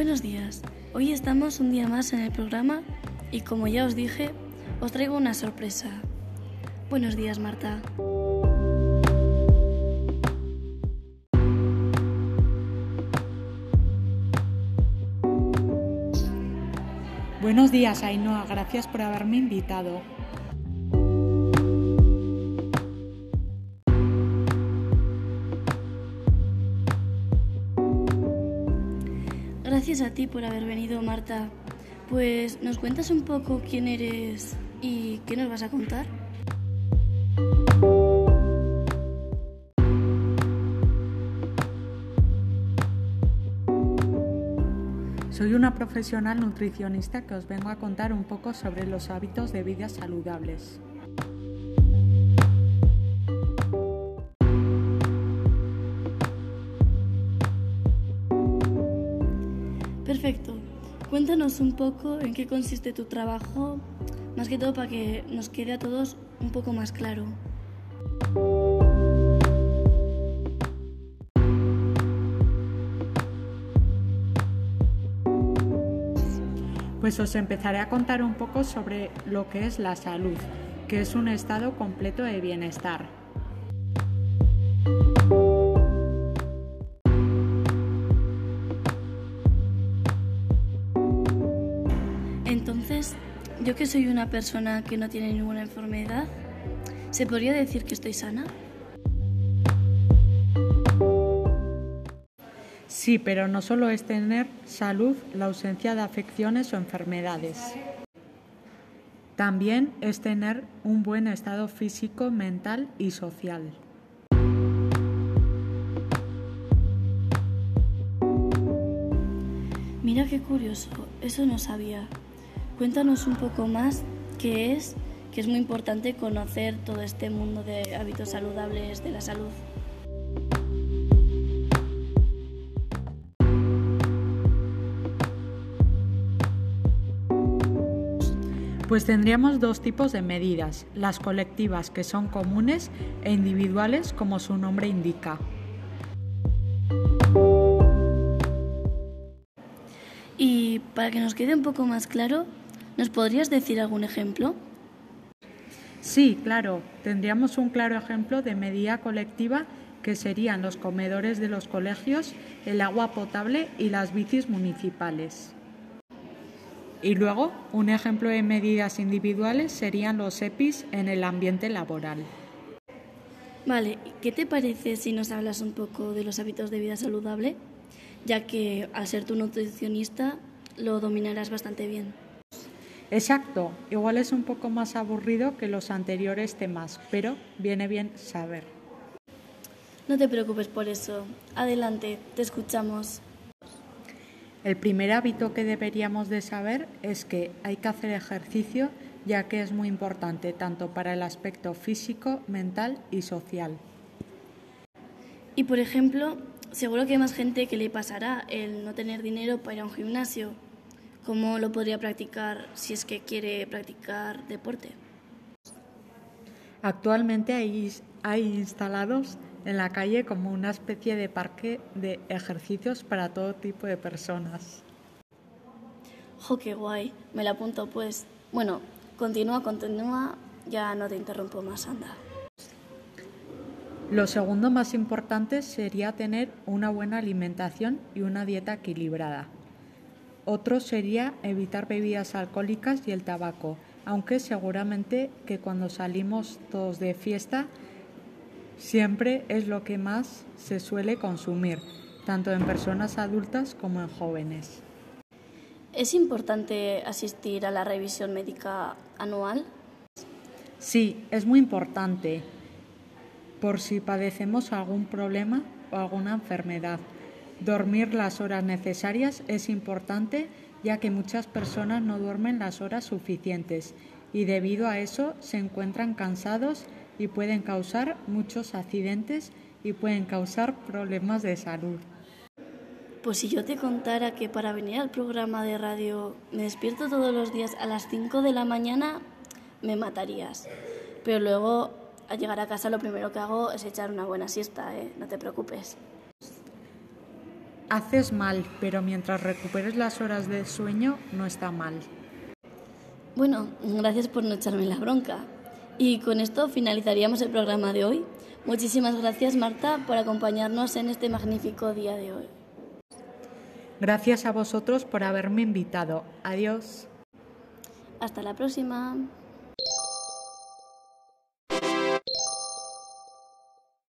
Buenos días. Hoy estamos un día más en el programa y como ya os dije, os traigo una sorpresa. Buenos días, Marta. Buenos días, Ainhoa. Gracias por haberme invitado. Gracias a ti por haber venido, Marta. Pues, ¿nos cuentas un poco quién eres y qué nos vas a contar? Soy una profesional nutricionista que os vengo a contar un poco sobre los hábitos de vida saludables. Perfecto. Cuéntanos un poco en qué consiste tu trabajo, más que todo para que nos quede a todos un poco más claro. Pues os empezaré a contar un poco sobre lo que es la salud, que es un estado completo de bienestar. Yo que soy una persona que no tiene ninguna enfermedad, ¿se podría decir que estoy sana? Sí, pero no solo es tener salud la ausencia de afecciones o enfermedades. También es tener un buen estado físico, mental y social. Mira qué curioso, eso no sabía. Cuéntanos un poco más qué es, que es muy importante conocer todo este mundo de hábitos saludables de la salud. Pues tendríamos dos tipos de medidas, las colectivas que son comunes e individuales como su nombre indica. Y para que nos quede un poco más claro, ¿nos podrías decir algún ejemplo? Sí, claro, tendríamos un claro ejemplo de medida colectiva que serían los comedores de los colegios, el agua potable y las bicis municipales. Y luego, un ejemplo de medidas individuales serían los EPIs en el ambiente laboral. Vale, ¿qué te parece si nos hablas un poco de los hábitos de vida saludable? Ya que al ser tu nutricionista lo dominarás bastante bien. Exacto, igual es un poco más aburrido que los anteriores temas, pero viene bien saber. No te preocupes por eso. Adelante, te escuchamos. El primer hábito que deberíamos de saber es que hay que hacer ejercicio ya que es muy importante tanto para el aspecto físico, mental y social. Y por ejemplo, seguro que hay más gente que le pasará el no tener dinero para ir a un gimnasio. ¿Cómo lo podría practicar si es que quiere practicar deporte? Actualmente hay, hay instalados en la calle como una especie de parque de ejercicios para todo tipo de personas. ¡Jo, qué guay! Me la apunto pues. Bueno, continúa, continúa, ya no te interrumpo más, anda. Lo segundo más importante sería tener una buena alimentación y una dieta equilibrada. Otro sería evitar bebidas alcohólicas y el tabaco, aunque seguramente que cuando salimos todos de fiesta siempre es lo que más se suele consumir, tanto en personas adultas como en jóvenes. ¿Es importante asistir a la revisión médica anual? Sí, es muy importante por si padecemos algún problema o alguna enfermedad. Dormir las horas necesarias es importante ya que muchas personas no duermen las horas suficientes y debido a eso se encuentran cansados y pueden causar muchos accidentes y pueden causar problemas de salud. Pues si yo te contara que para venir al programa de radio me despierto todos los días a las 5 de la mañana, me matarías. Pero luego, al llegar a casa, lo primero que hago es echar una buena siesta, ¿eh? No te preocupes. Haces mal, pero mientras recuperes las horas de sueño no está mal. Bueno, gracias por no echarme la bronca. Y con esto finalizaríamos el programa de hoy. Muchísimas gracias Marta por acompañarnos en este magnífico día de hoy. Gracias a vosotros por haberme invitado. Adiós. Hasta la próxima.